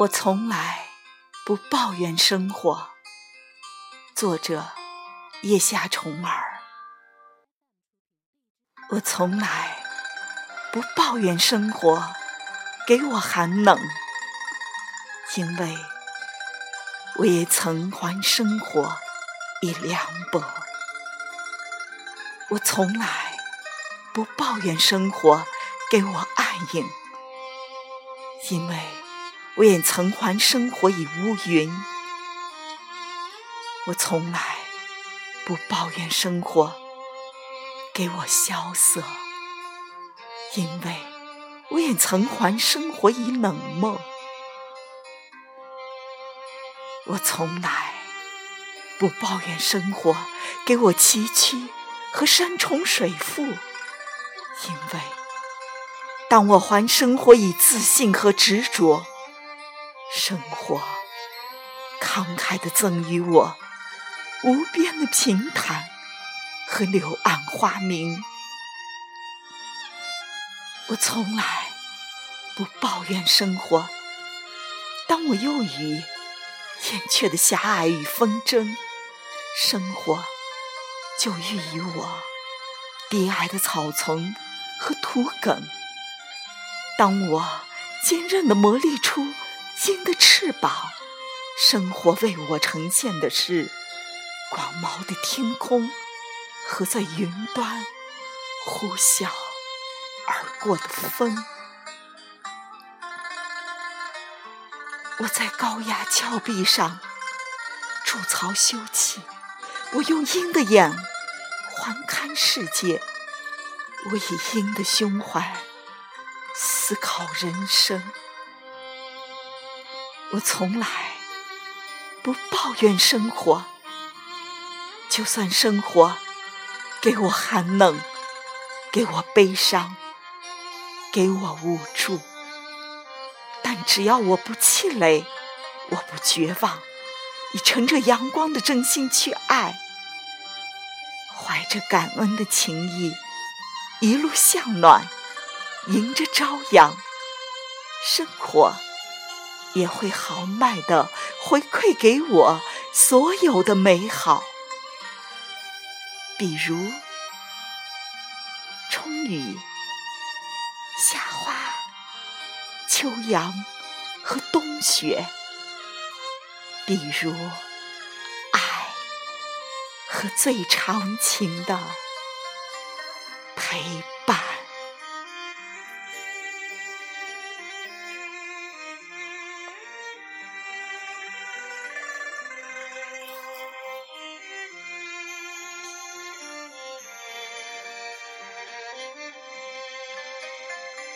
我从来不抱怨生活。作者：叶夏虫儿。我从来不抱怨生活给我寒冷，因为我也曾还生活以凉薄。我从来不抱怨生活给我暗影，因为。我也曾还生活以乌云，我从来不抱怨生活给我萧瑟，因为我也曾还生活以冷漠。我从来不抱怨生活给我崎岖和山重水复，因为当我还生活以自信和执着。生活慷慨地赠予我无边的平坦和柳暗花明。我从来不抱怨生活，当我又与燕雀的狭隘与纷争，生活就予以我低矮的草丛和土埂。当我坚韧地磨砺出。鹰的翅膀，生活为我呈现的是广袤的天空和在云端呼啸而过的风。我在高崖峭壁上筑巢休憩，我用鹰的眼环看世界，我以鹰的胸怀思考人生。我从来不抱怨生活，就算生活给我寒冷，给我悲伤，给我无助，但只要我不气馁，我不绝望，以乘着阳光的真心去爱，怀着感恩的情谊，一路向暖，迎着朝阳，生活。也会豪迈地回馈给我所有的美好，比如春雨、夏花、秋阳和冬雪；比如爱和最长情的陪伴。